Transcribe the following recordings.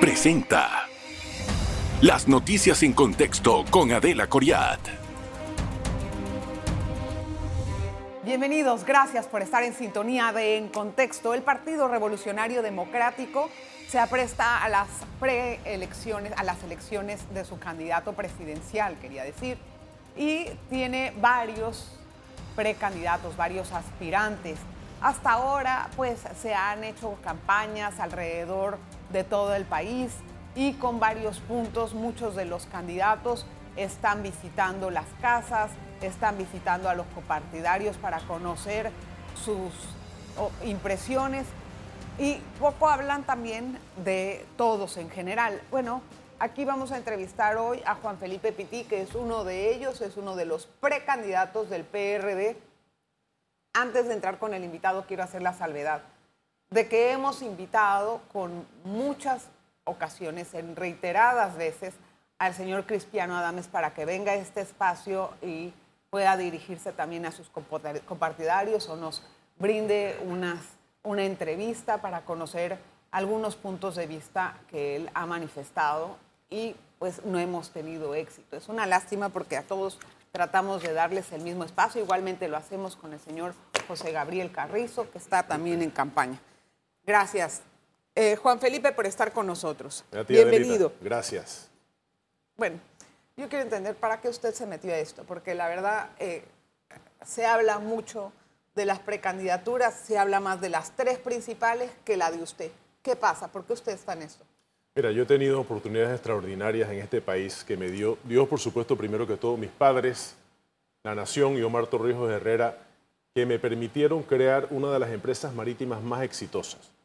presenta Las noticias en contexto con Adela Coriat. Bienvenidos, gracias por estar en sintonía de En Contexto. El Partido Revolucionario Democrático se apresta a las preelecciones, a las elecciones de su candidato presidencial, quería decir, y tiene varios precandidatos, varios aspirantes. Hasta ahora, pues se han hecho campañas alrededor de todo el país y con varios puntos, muchos de los candidatos están visitando las casas, están visitando a los copartidarios para conocer sus impresiones y poco hablan también de todos en general. Bueno, aquí vamos a entrevistar hoy a Juan Felipe Pití, que es uno de ellos, es uno de los precandidatos del PRD antes de entrar con el invitado, quiero hacer la salvedad de que hemos invitado con muchas ocasiones, en reiteradas veces, al señor Cristiano Adames para que venga a este espacio y pueda dirigirse también a sus compartidarios o nos brinde una entrevista para conocer algunos puntos de vista que él ha manifestado y pues no hemos tenido éxito. Es una lástima porque a todos tratamos de darles el mismo espacio. Igualmente lo hacemos con el señor José Gabriel Carrizo, que está también en campaña. Gracias. Eh, Juan Felipe, por estar con nosotros. Bienvenido. Gracias. Bueno, yo quiero entender para qué usted se metió a esto, porque la verdad eh, se habla mucho de las precandidaturas, se habla más de las tres principales que la de usted. ¿Qué pasa? ¿Por qué usted está en esto? Mira, yo he tenido oportunidades extraordinarias en este país que me dio Dios, por supuesto, primero que todo, mis padres, la Nación y Omar Torrijos Herrera, que me permitieron crear una de las empresas marítimas más exitosas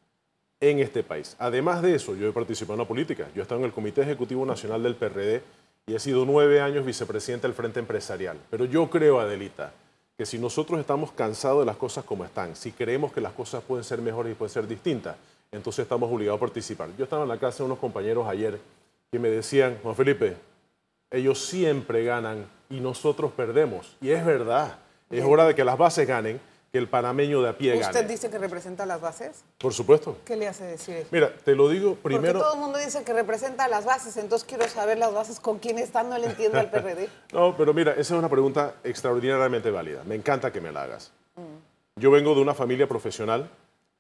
en este país. Además de eso, yo he participado en la política. Yo he estado en el Comité Ejecutivo Nacional del PRD y he sido nueve años vicepresidente del Frente Empresarial. Pero yo creo, Adelita, que si nosotros estamos cansados de las cosas como están, si creemos que las cosas pueden ser mejores y pueden ser distintas, entonces estamos obligados a participar. Yo estaba en la casa de unos compañeros ayer que me decían, Juan Felipe, ellos siempre ganan y nosotros perdemos. Y es verdad, es hora de que las bases ganen, que el panameño de a pie gane. ¿Usted dice que representa las bases? Por supuesto. ¿Qué le hace decir eso? Mira, te lo digo primero... Porque todo el mundo dice que representa las bases, entonces quiero saber las bases con quién están, no le entiendo al PRD. no, pero mira, esa es una pregunta extraordinariamente válida. Me encanta que me la hagas. Mm. Yo vengo de una familia profesional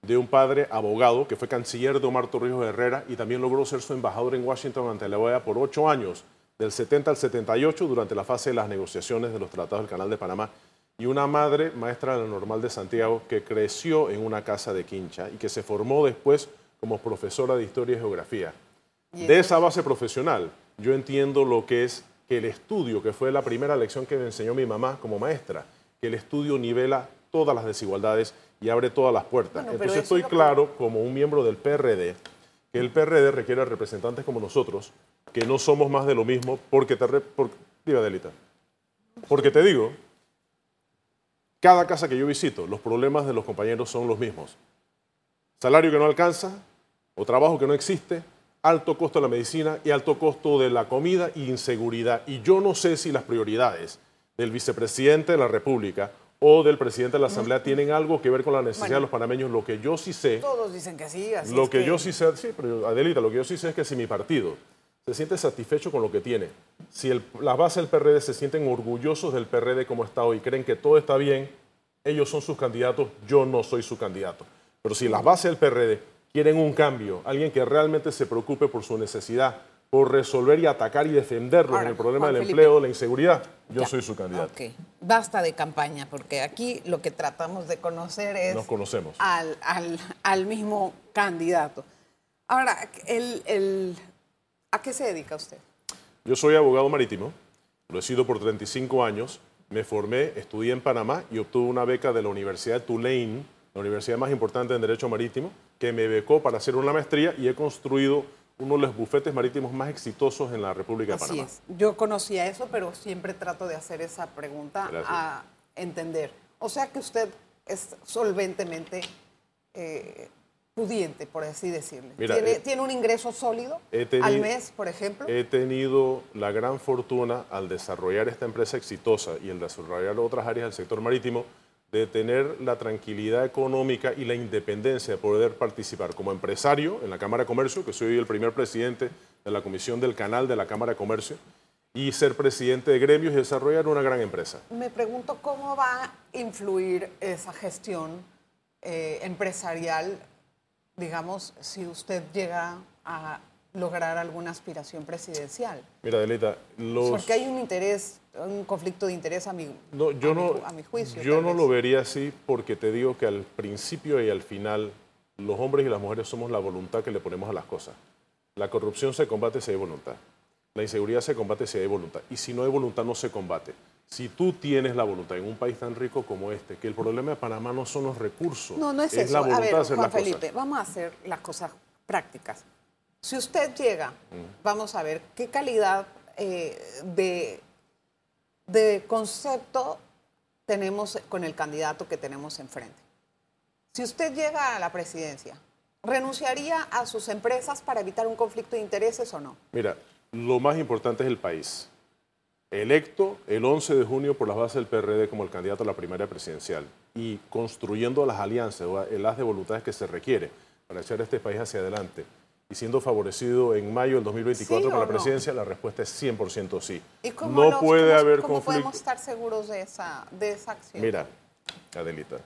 de un padre abogado que fue canciller de Omar Torrijos Herrera y también logró ser su embajador en Washington ante la OEA por ocho años, del 70 al 78, durante la fase de las negociaciones de los tratados del Canal de Panamá. Y una madre, maestra de la Normal de Santiago, que creció en una casa de quincha y que se formó después como profesora de Historia y Geografía. De esa base profesional, yo entiendo lo que es que el estudio, que fue la primera lección que me enseñó mi mamá como maestra, que el estudio nivela todas las desigualdades y abre todas las puertas. Entonces estoy claro, como un miembro del PRD, que el PRD requiere representantes como nosotros, que no somos más de lo mismo, porque te... diga, Delita. Porque te digo, cada casa que yo visito, los problemas de los compañeros son los mismos. Salario que no alcanza, o trabajo que no existe, alto costo de la medicina y alto costo de la comida e inseguridad. Y yo no sé si las prioridades del vicepresidente de la República o del presidente de la Asamblea tienen algo que ver con la necesidad de los panameños. Lo que yo sí sé. Todos dicen que sí, así Lo que, yo sí sé, sí, pero Adelita, lo que yo sí sé es que si mi partido se siente satisfecho con lo que tiene, si el, las bases del PRD se sienten orgullosos del PRD como está hoy, creen que todo está bien, ellos son sus candidatos, yo no soy su candidato. Pero si las bases del PRD quieren un cambio, alguien que realmente se preocupe por su necesidad, por resolver y atacar y defenderlos en el problema del empleo, la inseguridad, yo soy su candidato. Ok, basta de campaña, porque aquí lo que tratamos de conocer es... Nos conocemos. Al, al, mismo candidato. Ahora, el, ¿a qué se dedica usted? Yo soy abogado marítimo, lo he sido por 35 años, me formé, estudié en Panamá y obtuve una beca de la Universidad de Tulane, la universidad más importante en Derecho Marítimo, que me becó para hacer una maestría y he construido uno de los bufetes marítimos más exitosos en la República de Panamá. Así es. Yo conocía eso, pero siempre trato de hacer esa pregunta a entender. O sea que usted es solventemente eh, pudiente, por así decirle. Eh, ¿Tiene, un ingreso sólido al mes, por ejemplo? He tenido la gran fortuna al desarrollar esta empresa exitosa y el desarrollar otras áreas del sector marítimo de tener la tranquilidad económica y la independencia de poder participar como empresario en la Cámara de Comercio, que soy el primer presidente de la Comisión del Canal de la Cámara de Comercio, y ser presidente de gremios y desarrollar una gran empresa. Me pregunto cómo va a influir esa gestión eh, empresarial, digamos, si usted llega a lograr alguna aspiración presidencial. Mira, Delita, los... Porque hay un interés, un conflicto de interés a mi, no, yo a no, mi, a mi juicio. Yo no vez. lo vería así porque te digo que al principio y al final los hombres y las mujeres somos la voluntad que le ponemos a las cosas. La corrupción se combate si hay voluntad. La inseguridad se combate si hay voluntad. Y si no hay voluntad no se combate. Si tú tienes la voluntad en un país tan rico como este, que el problema de Panamá no son los recursos, No, no es, eso. la voluntad a ver, de hacer Juan las cosas. Felipe, vamos a hacer las cosas prácticas. Si usted llega, Mm. vamos a ver qué calidad eh, de, de concepto tenemos con el candidato que tenemos enfrente. Si usted llega a la presidencia, ¿renunciaría a sus empresas para evitar un conflicto de intereses o no? Mira, lo más importante es el país. Electo el 11 de junio por las bases del PRD como el candidato a la primaria presidencial y construyendo las alianzas, o el haz de voluntades que se requiere para echar este país hacia adelante y siendo favorecido en mayo del 2024 ¿Sí por o la no? presidencia, la respuesta es 100% sí. ¿Y cómo no los- puede cómo- haber cómo podemos estar seguros de esa, de esa acción? Mira, Adelita,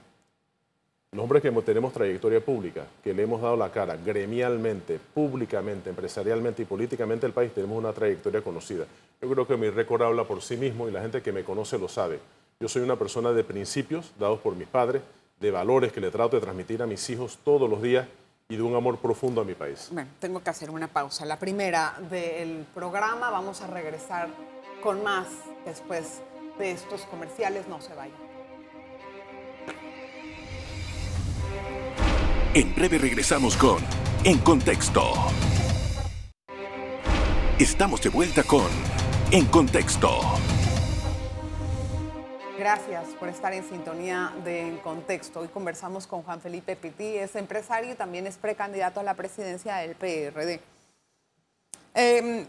los hombres que tenemos trayectoria pública, que le hemos dado la cara gremialmente, públicamente, empresarialmente y políticamente al país, tenemos una trayectoria conocida. Yo creo que mi récord habla por sí mismo y la gente que me conoce lo sabe. Yo soy una persona de principios dados por mis padres, de valores que le trato de transmitir a mis hijos todos los días y de un amor profundo a mi país. Bueno, tengo que hacer una pausa. La primera del programa, vamos a regresar con más después de estos comerciales. No se vayan. En breve regresamos con En Contexto. Estamos de vuelta con En Contexto. Gracias por estar en sintonía de En Contexto. Hoy conversamos con Juan Felipe Pití, es empresario y también es precandidato a la presidencia del PRD. Eh,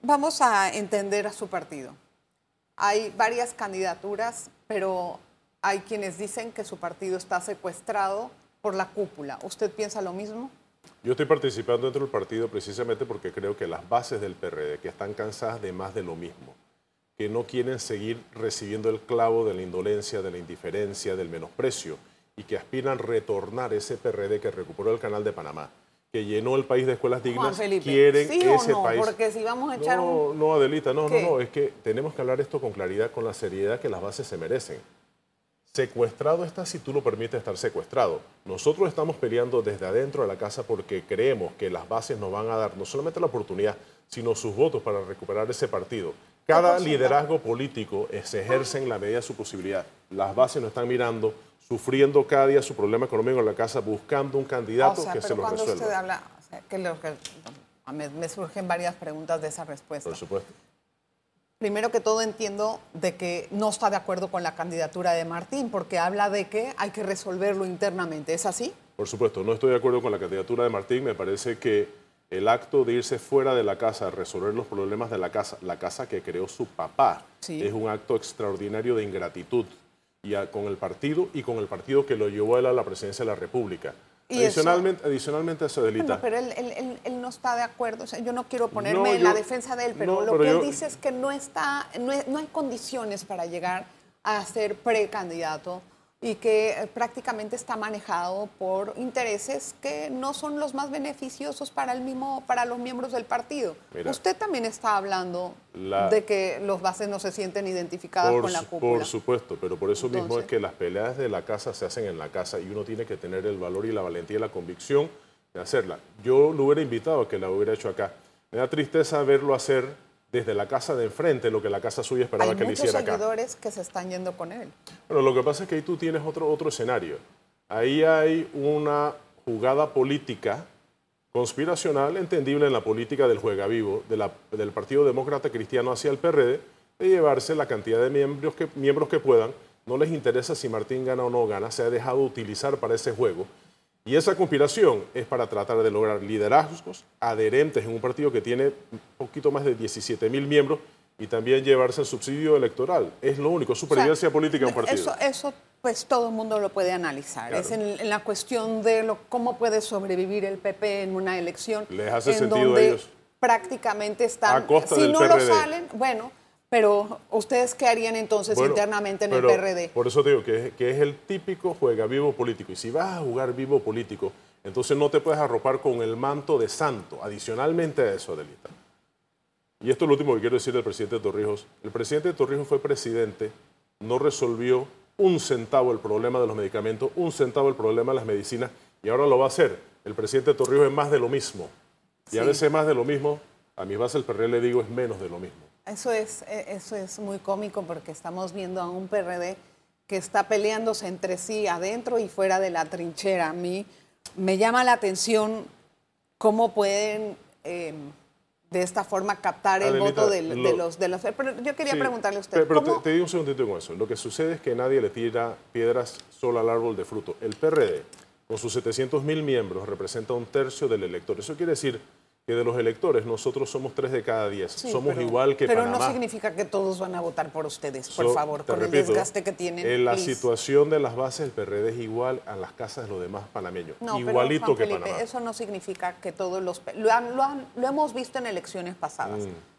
vamos a entender a su partido. Hay varias candidaturas, pero hay quienes dicen que su partido está secuestrado por la cúpula. ¿Usted piensa lo mismo? Yo estoy participando dentro del partido precisamente porque creo que las bases del PRD, que están cansadas de más de lo mismo, que no quieren seguir recibiendo el clavo de la indolencia, de la indiferencia, del menosprecio, y que aspiran retornar ese PRD que recuperó el canal de Panamá, que llenó el país de escuelas Juan dignas, Felipe, quieren ¿sí o ese no? país. Porque si vamos a echar no, un... no, Adelita, no, no, ¿Qué? no, es que tenemos que hablar esto con claridad, con la seriedad que las bases se merecen. Secuestrado está si tú lo permites estar secuestrado. Nosotros estamos peleando desde adentro de la casa porque creemos que las bases nos van a dar no solamente la oportunidad, sino sus votos para recuperar ese partido. Cada liderazgo político se ejerce en la medida de su posibilidad. Las bases nos están mirando, sufriendo cada día su problema económico en la casa, buscando un candidato O sea, que pero se lo resuelva. usted habla, o sea, que lo que me, me surgen varias preguntas de esa respuesta. Por supuesto. Primero que todo entiendo de que no está de acuerdo con la candidatura de Martín, porque habla de que hay que resolverlo internamente. ¿Es así? Por supuesto, no estoy de acuerdo con la candidatura de Martín. Me parece que el acto de irse fuera de la casa a resolver los problemas de la casa, la casa que creó su papá, Sí. es un acto extraordinario de ingratitud y a- con el partido y con el partido que lo llevó a él a la presidencia de la República. ¿Y eso? Adicionalmente, adicionalmente a eso, Adelita, Bueno, pero él, él- él- él no está de acuerdo. O sea, yo no quiero ponerme No, en la defensa de él, pero no, lo pero que él yo- dice es que no, está, no, no hay condiciones para llegar a ser precandidato y que eh, prácticamente está manejado por intereses que no son los más beneficiosos para el mismo para los miembros del partido. Mira. Usted también está hablando La- de que los bases no se sienten identificadas por, con la cúpula. por supuesto, pero por eso mismo Entonces- es que las peleas de la casa se hacen en la casa y uno tiene que tener el valor y la valentía y la convicción de hacerla. Yo lo hubiera invitado a que la hubiera hecho acá. Me da tristeza verlo hacer desde la casa de enfrente lo que la casa suya esperaba Hay que le muchos hiciera acá. seguidores que se están yendo con él. Bueno, lo que pasa es que ahí tú tienes otro, otro escenario. Ahí hay una jugada política conspiracional entendible en la política del juega vivo de la- del Partido Demócrata Cristiano hacia el PRD de llevarse la cantidad de miembros que, miembros que puedan. No les interesa si Martín gana o no gana, se ha dejado utilizar para ese juego. Y esa conspiración es para tratar de lograr liderazgos adherentes en un partido que tiene un poquito más de 17 mil miembros y también llevarse el subsidio electoral. Es lo único, supervivencia política de un partido. Eso, eso, pues todo el mundo lo puede analizar. Es en, la cuestión de lo, cómo puede sobrevivir el PP en una elección. ¿Les hace en sentido donde a ellos? Prácticamente están. A costa si del no PRD. lo salen, bueno, pero ¿ustedes qué harían entonces Bueno, internamente en pero el PRD? Por eso te digo que es, que es el típico juega vivo político. Y si vas a jugar vivo político, entonces no te puedes arropar con el manto de santo. Adicionalmente a eso, Adelita. Y esto es lo último que quiero decir del presidente Torrijos. El presidente Torrijos fue presidente, no resolvió un centavo el problema de los medicamentos, un centavo el problema de las medicinas, y ahora lo va a hacer. El presidente Torrijos es más de lo mismo. Y a veces más de lo mismo, a mi base el PRD le digo es menos de lo mismo. Eso es, eh, eso es muy cómico porque estamos viendo a un PRD que está peleándose entre sí adentro y fuera de la trinchera. A mí me llama la atención cómo pueden eh, de esta forma captar el Adelita, voto del- de, lo- los, de los... Pero yo quería Sí, preguntarle a usted, Pero, pero te, ¿cómo- te digo un segundito con eso. Lo que sucede es que nadie le tira piedras solo al árbol de fruto. El PRD, con sus 700 mil miembros, representa un tercio del elector. Eso quiere decir que de los electores nosotros somos tres de cada diez. Sí, somos pero- igual que Pero Panamá. no significa que todos van a votar por ustedes, por So, favor, con el repito, desgaste que tienen. En la please. situación de las bases del PRD es igual a las casas de los demás panameños. No, pero, Igualito Juan que Felipe, Panamá. eso no significa que todos los... Lo, han- lo han- lo hemos visto en elecciones pasadas. Mm.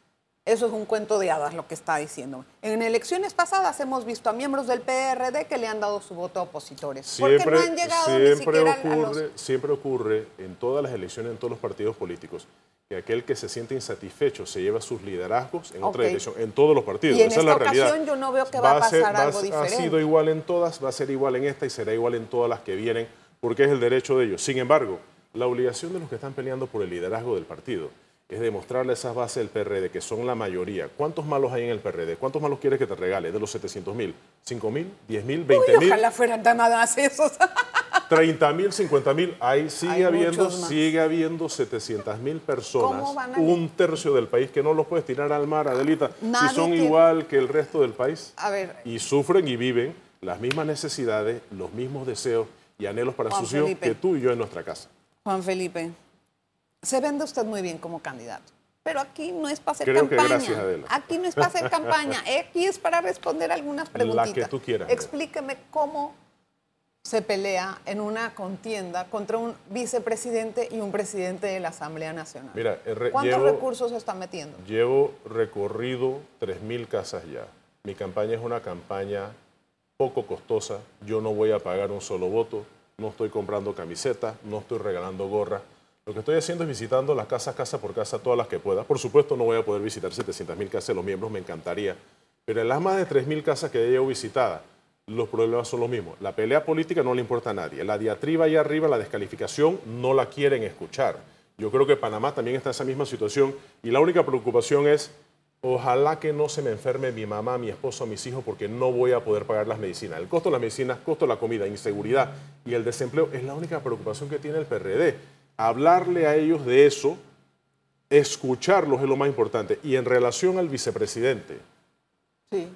Eso es un cuento de hadas lo que está diciendo. En elecciones pasadas hemos visto a miembros del PRD que le han dado su voto a opositores. porque no han llegado ni siempre siquiera a los... ocurre, siempre ocurre en todas las elecciones, en todos los partidos políticos, que aquel que se siente insatisfecho se lleva sus liderazgos en otra dirección, en todos los partidos. Y en Esa es la esta realidad. ocasión yo no veo que va a ser- pasar va algo Ha diferente. sido igual en todas, va a ser igual en esta y será igual en todas las que vienen, porque es el derecho de ellos. Sin embargo, la obligación de los que están peleando por el liderazgo del partido es demostrarle a esas bases del PRD, que son la mayoría. ¿Cuántos malos hay en el PRD? ¿Cuántos malos quieres que te regale? De los 700 mil, ¿5 mil? ¿10 mil? ¿20 Uy, mil? ojalá fueran tan más esos. 30 mil, 50 mil, ahí sigue Hay habiendo, sigue habiendo 700 mil personas, ¿Cómo van a- un tercio del país que no los puedes tirar al mar, Adelita, Nadie si son tiene- igual que el resto del país A ver, y sufren y viven las mismas necesidades, los mismos deseos y anhelos para Juan sus hijos Felipe. que tú y yo en nuestra casa. Juan Felipe, se vende usted muy bien como candidato. Pero aquí no es para hacer Creo que campaña. gracias, Adela. Aquí no es para hacer campaña. Aquí es para responder algunas preguntitas. que tú quieras. Explíqueme cómo se pelea en una contienda contra un vicepresidente y un presidente de la Asamblea Nacional. Mira, re- ¿Cuántos llevo- recursos se están metiendo? Llevo recorrido 3.000 casas ya. Mi campaña es una campaña poco costosa. Yo no voy a pagar un solo voto. No estoy comprando camisetas, no estoy regalando gorras. Lo que estoy haciendo es visitando las casas, casa por casa, todas las que pueda. Por supuesto, no voy a poder visitar 700.000 casas de los miembros, me encantaría. Pero en las más de 3.000 casas que ya llevo visitadas, los problemas son los mismos. La pelea política no le importa a nadie. La diatriba allá arriba, la descalificación, no la quieren escuchar. Yo creo que Panamá también está en esa misma situación y la única preocupación es, ojalá que no se me enferme mi mamá, mi esposo, mis hijos, porque no voy a poder pagar las medicinas. El costo de las medicinas, costo de la comida, inseguridad y el desempleo es la única preocupación que tiene el PRD. Hablarle a ellos de eso, escucharlos es lo más importante. Y en relación al vicepresidente Sí.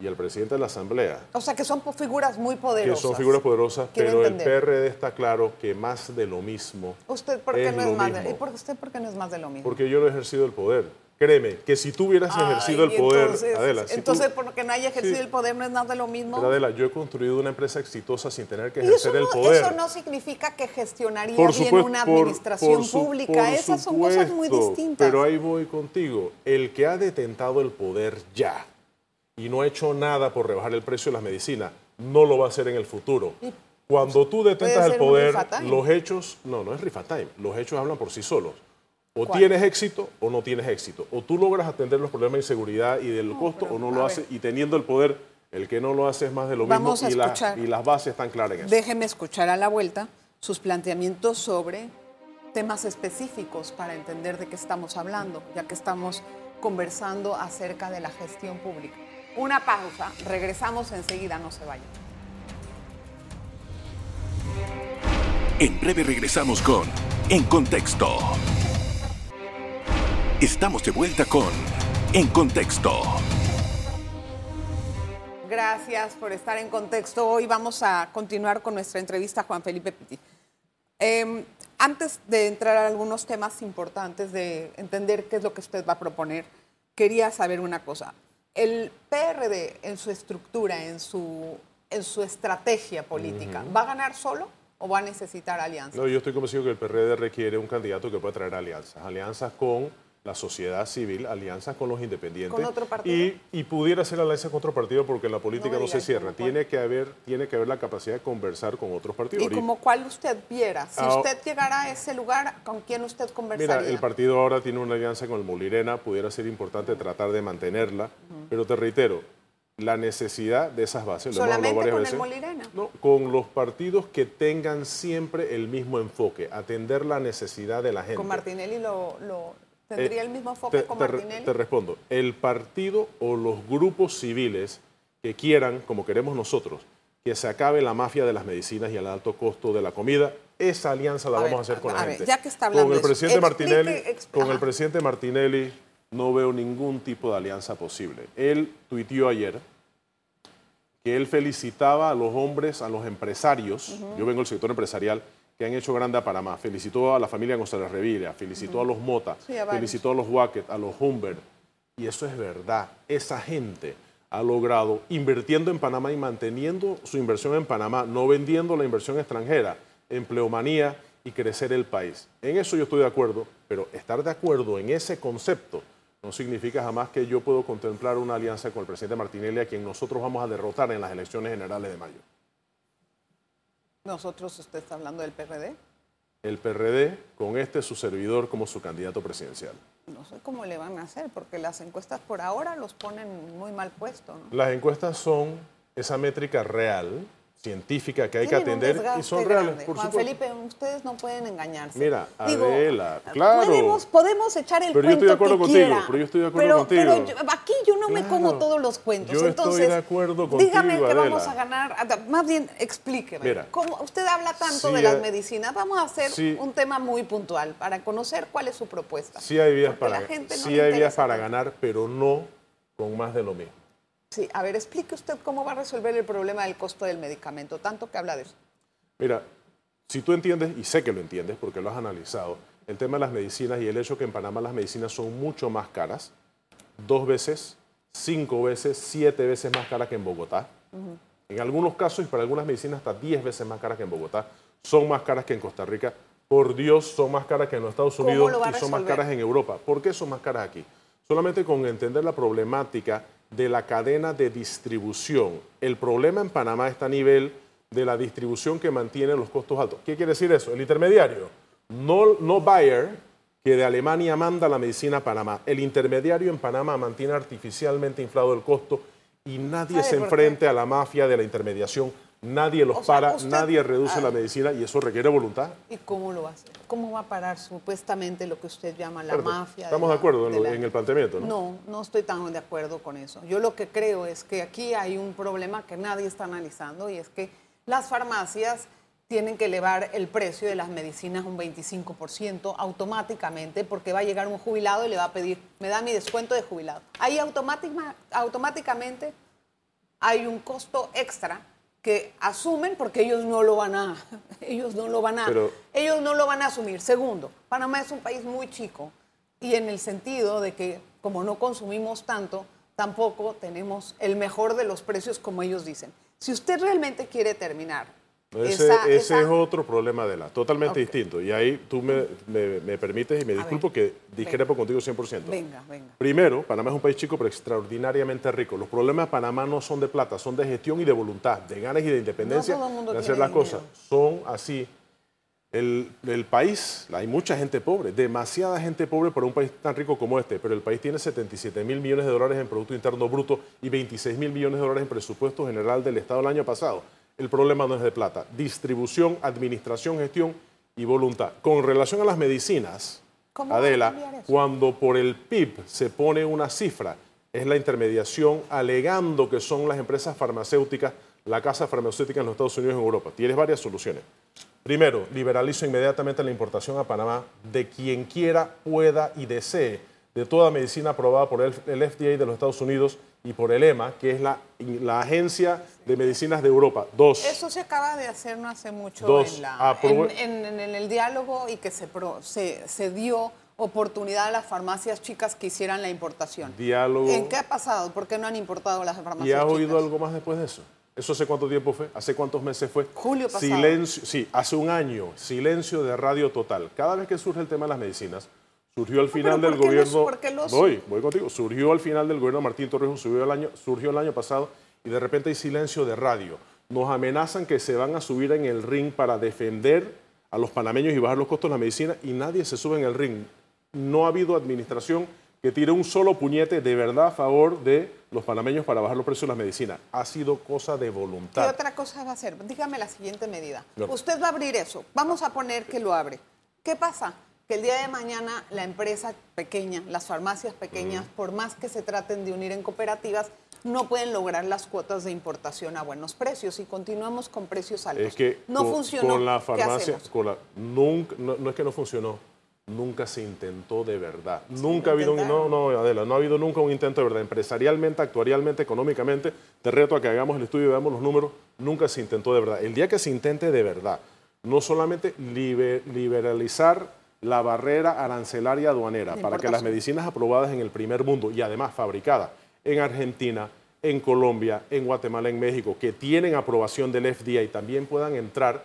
y al presidente de la Asamblea, O sea, que son figuras muy que poderosas. son figuras poderosas, Quiero pero entender. el PRD está claro que más de lo mismo. ¿Usted por qué no es más de, ¿y por usted por qué no es más de lo mismo? Porque yo no he ejercido el poder. Créeme, que si tú hubieras ejercido el poder, entonces, Adela, si tú- entonces porque no haya ejercido Sí. el poder no es nada de lo mismo. Pero Adela, yo he construido una empresa exitosa sin tener que ejercer el poder. eso no significa que gestionaría Por bien supuesto, una por- administración por su- pública. por Esas son cosas muy distintas. Pero ahí voy contigo. El que ha detentado el poder ya y no ha hecho nada por rebajar el precio de las medicinas, no lo va a hacer en el futuro. Cuando tú detentas el poder, los hechos, no, no es rifatime, los hechos hablan por sí solos. O ¿Cuál? tienes éxito o no tienes éxito. O tú logras atender los problemas de inseguridad y del costo pero, o no lo haces. Y teniendo el poder, el que no lo hace es más de lo Vamos mismo a y, la- escuchar. y las bases están claras en eso. Déjeme escuchar a la vuelta sus planteamientos sobre temas específicos para entender de qué estamos hablando, ya que estamos conversando acerca de la gestión pública. Una pausa, regresamos enseguida, no se vayan. En breve regresamos con En Contexto. Estamos de vuelta con En Contexto. Gracias por estar en contexto. Hoy vamos a continuar con nuestra entrevista a Juan Felipe Pitti. Eh, antes de entrar a algunos temas importantes, de entender qué es lo que usted va a proponer, quería saber una cosa. El PRD en su estructura, en su, en su estrategia política, ¿va a ganar solo o va a necesitar alianzas? No, yo estoy convencido que el PRD requiere un candidato que pueda traer alianzas. Alianzas con la sociedad civil, alianzas con los independientes. ¿Con otro partido? Y, y pudiera ser alianza con otro partido porque la política No no, se cierra. Tiene que, haber, tiene que haber la capacidad de conversar con otros partidos. Y como cuál usted viera, si Ah, usted llegara a ese lugar, ¿con quién usted conversaría? Mira, el partido ahora tiene una alianza con el Molirena, pudiera ser importante tratar de mantenerla, pero te reitero, la necesidad de esas bases, lo hemos hablado ¿Solamente varias con el veces. Molirena? No, con los partidos que tengan siempre el mismo enfoque, atender la necesidad de la gente. ¿Con Martinelli lo, lo- tendría Eh, el mismo enfoque te, con Martinelli? te respondo, el partido o los grupos civiles que quieran, como queremos nosotros, que se acabe la mafia de las medicinas y el alto costo de la comida, esa alianza la A vamos ver, a hacer con a la ver, gente. ya que está hablando con el de eso, presidente explique, Martinelli, con ajá. el presidente Martinelli no veo ningún tipo de alianza posible. Él tuiteó ayer que él felicitaba a los hombres, a los empresarios, yo vengo del sector empresarial, que han hecho grande a Panamá. Felicitó a la familia González Revilla, felicitó a los Mota, Sí, a varios. felicitó a los Wackett, a los Humbert. Y eso es verdad. Esa gente ha logrado, invirtiendo en Panamá y manteniendo su inversión en Panamá, no vendiendo la inversión extranjera, empleomanía y crecer el país. En eso yo estoy de acuerdo, pero estar de acuerdo en ese concepto no significa jamás que yo puedo contemplar una alianza con el presidente Martinelli, a quien nosotros vamos a derrotar en las elecciones generales de mayo. Nosotros, usted está hablando del PRD. El PRD con este su servidor como su candidato presidencial. No sé cómo le van a hacer, porque las encuestas por ahora los ponen muy mal puestos. ¿no? Las encuestas son esa métrica real, científica que hay que atender y son reales, por Juan supuesto. Felipe, ustedes no pueden engañarse. Mira, Adela, claro. Podemos, podemos echar el Pero yo estoy cuento de acuerdo que contigo, quiera, pero yo estoy de acuerdo pero- contigo. pero yo- aquí yo no me como todos los cuentos. Yo estoy Entonces, de acuerdo dígame contigo, que vamos a ganar. ah, Más bien, explíqueme. Mira. ¿Cómo, usted habla tanto Sí de las medicinas. Vamos a hacer sí. un tema muy puntual para conocer cuál es su propuesta. Sí hay vías para, no hay vías para ganar, pero no con más de lo mismo. Sí, a ver, explique usted cómo va a resolver el problema del costo del medicamento, tanto que habla de eso. Mira, si tú entiendes, y sé que lo entiendes porque lo has analizado, el tema de las medicinas y el hecho que en Panamá las medicinas son mucho más caras, dos veces, cinco veces, siete veces más caras que en Bogotá. En algunos casos y para algunas medicinas hasta diez veces más caras que en Bogotá. Son más caras que en Costa Rica. Por Dios, son más caras que en los Estados ¿Cómo Unidos y son más caras en Europa. ¿Por qué son más caras aquí? Solamente con entender la problemática de la cadena de distribución. El problema en Panamá está a nivel de la distribución que mantiene los costos altos. ¿Qué quiere decir eso? El intermediario, no, no Bayer, que de Alemania manda la medicina a Panamá. El intermediario en Panamá mantiene artificialmente inflado el costo y nadie ¿Sabe se enfrenta a la mafia de la intermediación. Nadie los O sea, para, usted- nadie reduce la medicina y eso requiere voluntad. ¿Y cómo lo va a hacer? ¿Cómo va a parar supuestamente lo que usted llama la mafia? Estamos la- de acuerdo en, de lo- la- en el planteamiento, ¿no? No, no estoy tan de acuerdo con eso. Yo lo que creo es que aquí hay un problema que nadie está analizando y es que las farmacias tienen que elevar el precio de las medicinas un 25% automáticamente porque va a llegar un jubilado y le va a pedir, me da mi descuento de jubilado. Ahí automática- automáticamente hay un costo extra que asumen porque ellos no lo van a ellos no lo van a Pero- ellos no lo van a asumir. Segundo, Panamá es un país muy chico y en el sentido de que como no consumimos tanto, tampoco tenemos el mejor de los precios como ellos dicen. Si usted realmente quiere terminar Ese, esa- ese esa- es otro problema de la, totalmente distinto. Y ahí tú me, me- me permites y me disculpo ver, que discrepo contigo 100%. Venga, venga. Primero, Panamá es un país chico pero extraordinariamente rico. Los problemas de Panamá no son de plata, son de gestión y de voluntad, de ganas y de independencia No de hacer las dinero. cosas. Son así. El, el país, hay mucha gente pobre, demasiada gente pobre para un país tan rico como este, pero el país tiene 77 mil millones de dólares en Producto Interno Bruto y 26 mil millones de dólares en presupuesto general del Estado el año pasado. El problema no es de plata, distribución, administración, gestión y voluntad. Con relación a las medicinas, ¿Cómo va a Adela, cuando por el PIB se pone una cifra, es la intermediación alegando que son las empresas farmacéuticas, la casa farmacéutica en los Estados Unidos y en Europa. Tienes varias soluciones. Primero, liberalizo inmediatamente la importación a Panamá de quien quiera, pueda y desee de toda medicina aprobada por el FDA de los Estados Unidos y por el EMA, que es la, la Agencia de Medicinas de Europa. Dos, Eso se acaba de hacer no hace mucho Dos, en, la- aprove- en- en- en el diálogo y que se, pro- se, se dio oportunidad a las farmacias chicas que hicieran la importación. Diálogo. ¿En qué ha pasado? ¿Por qué no han importado las farmacias ¿Y has chicas? oído algo más después de eso? ¿Eso hace cuánto tiempo fue? ¿Hace cuántos meses fue? Julio pasado. Silencio, sí, hace un año. Silencio de radio total. Cada vez que surge el tema de las medicinas, surgió al final del ¿por qué gobierno. qué los- Voy, voy contigo. Surgió al final del gobierno de Martín Torrijos, surgió el año, surgió el año pasado y de repente hay silencio de radio. Nos amenazan que se van a subir en el ring para defender a los panameños y bajar los costos de la medicina y nadie se sube en el ring. No ha habido administración que tire un solo puñete de verdad a favor de los panameños para bajar los precios de las medicinas. Ha sido cosa de ¿Qué voluntad. otra cosa va a hacer? Dígame la siguiente medida. No. Usted va a abrir eso. Vamos a poner que lo abre. ¿Qué pasa? Que el día de mañana la empresa pequeña, las farmacias pequeñas, por más que se traten de unir en cooperativas, no pueden lograr las cuotas de importación a buenos precios y continuamos con precios altos. Es que no con, funcionó. con la ¿Qué farmacia, con la- nunca, no, no es que no funcionó, nunca se intentó de verdad. nunca ha habido un, no, no, Adela, no ha habido nunca un intento de verdad. Empresarialmente, actuarialmente, económicamente, te reto a que hagamos el estudio y veamos los números, nunca se intentó de verdad. El día que se intente de verdad, no solamente libe- liberalizar la barrera arancelaria aduanera para que las medicinas aprobadas en el primer mundo y además fabricadas en Argentina, en Colombia, en Guatemala, en México, que tienen aprobación del FDA y también puedan entrar,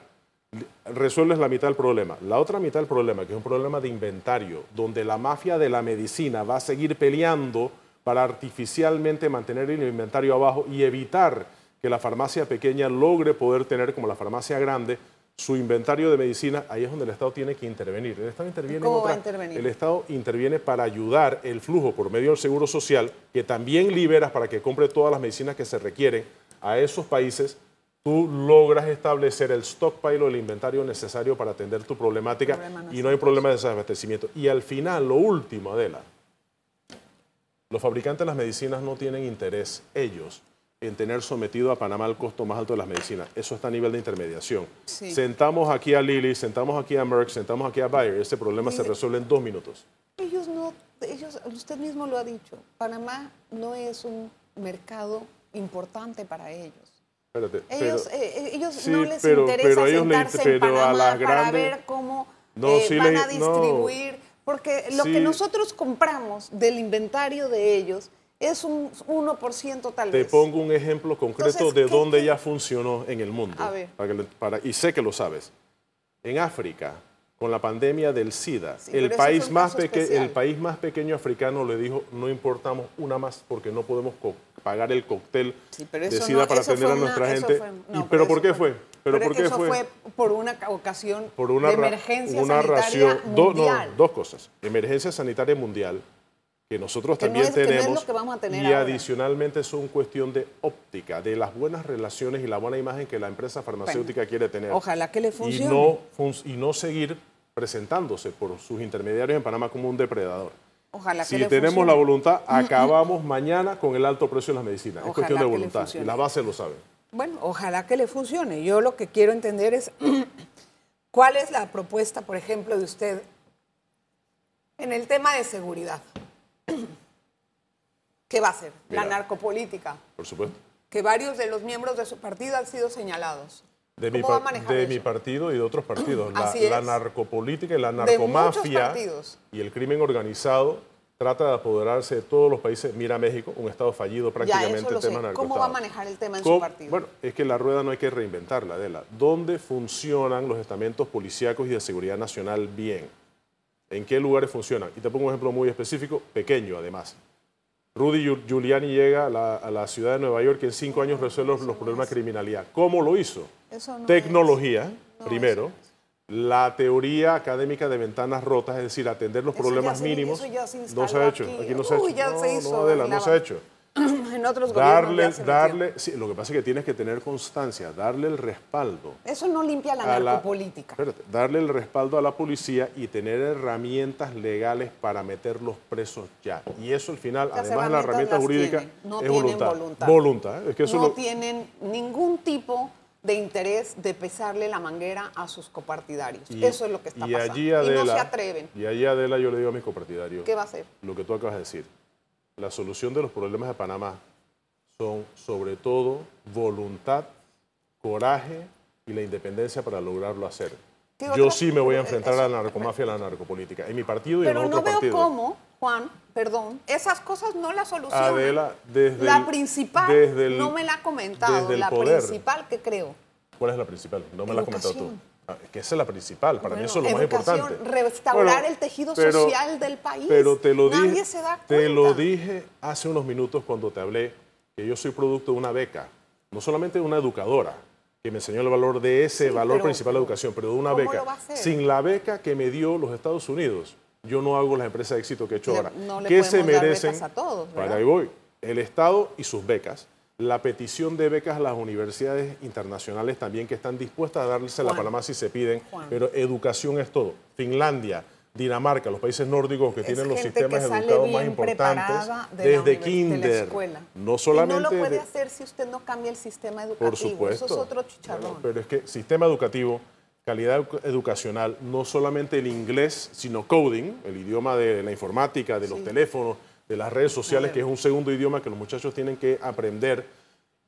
resuelves la mitad del problema. La otra mitad del problema, que es un problema de inventario, donde la mafia de la medicina va a seguir peleando para artificialmente mantener el inventario abajo y evitar que la farmacia pequeña logre poder tener, como la farmacia grande, su inventario de medicina, ahí es donde el Estado tiene que intervenir. El Estado interviene en ¿Cómo va a intervenir? El Estado interviene para ayudar el flujo por medio del Seguro Social, que también liberas para que compre todas las medicinas que se requieren a esos países. Tú logras establecer el stockpile o el inventario necesario para atender tu problemática Problema no y no hay problema de desabastecimiento. Y al final, lo último, Adela, los fabricantes de las medicinas no tienen interés, ellos, en tener sometido a Panamá el costo más alto de las medicinas. Eso está a nivel de intermediación. Sí. Sentamos aquí a Lilly, sentamos aquí a Merck, sentamos aquí a Bayer. Ese problema se Mire. resuelve en dos minutos. Ellos no, ellos, usted mismo lo ha dicho, Panamá no es un mercado importante para ellos. Espérate, Ellos, pero- eh, eh, ellos Sí, no les pero- interesa pero ellos le sentarse en pero a Panamá las para grandes- ver cómo No, eh, sí van le- a no. distribuir, porque lo Sí. que nosotros compramos del inventario de ellos es un 1% tal Te vez. pongo un ejemplo concreto Entonces, de ¿qué- dónde ya funcionó en el mundo. A ver. Para que para- y sé que lo sabes. En África, con la pandemia del SIDA, Sí, el, pero país más peque- el país más pequeño africano le dijo, no importamos una más porque no podemos pagar el cóctel Sí, pero de SIDA no- para atender a nuestra una- gente. fue- ¿Y no, ¿Pero eso por qué fue? ¿Pero por qué eso fue? fue por una ca- ocasión por una, de ra- emergencia una sanitaria ración, do- no, mundial. dos cosas. Emergencia sanitaria mundial, que nosotros Que no también es- que no es tenemos, lo que vamos a tener y ahora. adicionalmente son cuestión de óptica, de las buenas relaciones y la buena imagen que la empresa farmacéutica Bueno, quiere tener. ojalá que le Y funcione. no, fun- y no seguir presentándose por sus intermediarios en Panamá como un depredador. Ojalá que Si le tenemos funcione. la voluntad, acabamos mañana con el alto precio de las medicinas. es cuestión de que voluntad. Y funcione. la base lo sabe. Bueno, ojalá que le funcione. Yo lo que quiero entender es cuál es la propuesta, por ejemplo, de usted en el tema de seguridad. ¿Qué va a hacer? La narcopolítica, Por supuesto. que varios de los miembros de su partido han sido señalados. De, mi, ¿Cómo va a par- manejar de mi partido y de otros partidos. La, narcopolítica y la narcomafia y el crimen organizado trata de apoderarse de todos los países. Mira México, un estado fallido prácticamente en ¿Cómo va a manejar el tema en ¿Cómo? su partido? Bueno, es que la rueda no hay que reinventarla, Adela. ¿Dónde funcionan los estamentos policíacos y de seguridad nacional bien? ¿En qué lugares funcionan? Y te pongo un ejemplo muy específico, pequeño además. Rudy Giu- Giuliani llega a la, a la ciudad de Nueva York y en cinco años resuelve los, problemas de criminalidad. ¿Cómo lo hizo? Eso no Tecnología, No, primero. La teoría académica de ventanas rotas, es decir, atender los Eso problemas se- mínimos. no se ha hecho. aquí. Aquí no se ha hecho. no, se hizo, no, Adela, no se ha hecho en otros gobiernos darle, metió. darle, sí, lo que pasa es que tienes que tener constancia, darle el respaldo Eso no limpia la narcopolítica. espérate, darle el respaldo a la policía y tener herramientas legales para meterlos presos ya. Y eso al final, Las además de la herramienta jurídica, tienen, no es tienen voluntad. voluntad. Voluntad, es que eso no lo- tienen ningún tipo de interés de pesarle la manguera a sus copartidarios. y- Eso es lo que está y pasando. Allí y no se atreven. Y allí Adela yo le digo a mis copartidarios, ¿Qué va a hacer? lo que tú acabas de decir, la solución de los problemas de Panamá son sobre todo voluntad, coraje y la independencia para lograrlo hacer. Yo sí me voy a enfrentar a la narcomafia y a la narcopolítica. En mi partido y Pero en otro no veo partido. cómo, Juan, perdón, esas cosas no las solucionan. Adela, desde la el- principal, desde el- no me la ha comentado, desde el la poder. principal que creo. ¿Cuál es la principal? No me la has comentado tú. Que esa es la principal, para mí Bueno, eso es lo más importante. restaurar Bueno, el tejido pero- social del país. Pero te lo Nadie dije, se da te lo dije hace unos minutos cuando te hablé que yo soy producto de una beca, no solamente de una educadora que me enseñó el valor de ese Sí, valor pero- principal de la educación, pero de una ¿cómo beca. Sin la beca que me dio los Estados Unidos, yo no hago las empresas de éxito que he hecho Le- ahora. no le ¿Qué se podemos dar merecen? becas a todos, ¿verdad? Para ahí voy. El Estado y sus becas. La petición de becas a las universidades internacionales también que están dispuestas a darse la Panamá si se piden, Juan. pero educación es todo. Finlandia, Dinamarca, los países nórdicos que Es tienen los sistemas educativos más importantes de desde univers- de la kinder. No solamente y no lo puede de- hacer si usted no cambia el sistema educativo. por supuesto. Eso es otro chicharrón. Bueno, pero es que sistema educativo, calidad edu- educacional, no solamente el inglés, sino coding, el idioma de la informática, de los teléfonos, de las redes sociales, que es un segundo idioma que los muchachos tienen que aprender.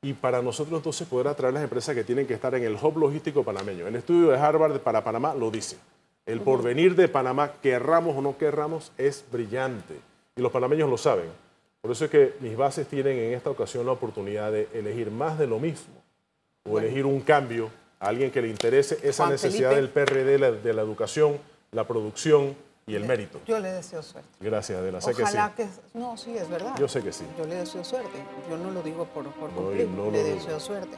Y para nosotros entonces poder atraer las empresas que tienen que estar en el hub logístico panameño. El estudio de Harvard para Panamá lo dice. El porvenir de Panamá, querramos o no querramos, es brillante. Y los panameños lo saben. Por eso es que mis bases tienen en esta ocasión la oportunidad de elegir más de lo mismo o elegir un cambio a alguien que le interese esa Juan necesidad Felipe. del PRD, la, de la educación, la producción y el mérito. Yo le deseo suerte. Gracias, Adela. Sé que sí. Ojalá que, No, sí, es verdad. Yo sé que sí. Yo le deseo suerte. Yo no lo digo por, por No, cumplir. no le deseo suerte.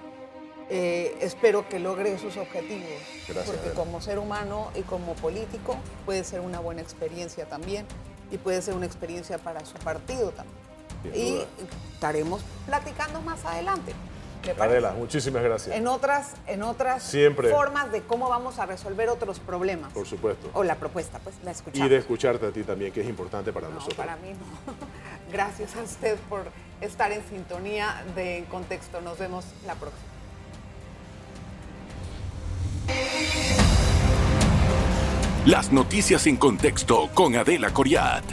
Eh, espero que logre sus objetivos. Gracias, porque Adela. como ser humano y como político puede ser una buena experiencia también. Y puede ser una experiencia para su partido también. Sin y duda. estaremos platicando más adelante. Adela, muchísimas gracias. En otras, en otras Siempre. formas de cómo vamos a resolver otros problemas. Por supuesto. O la propuesta, pues la escuchamos. Y de escucharte a ti también, que es importante para No, nosotros. para mí no. Gracias a usted por estar en sintonía de En Contexto. Nos vemos la próxima. Las noticias en contexto con Adela Coriat.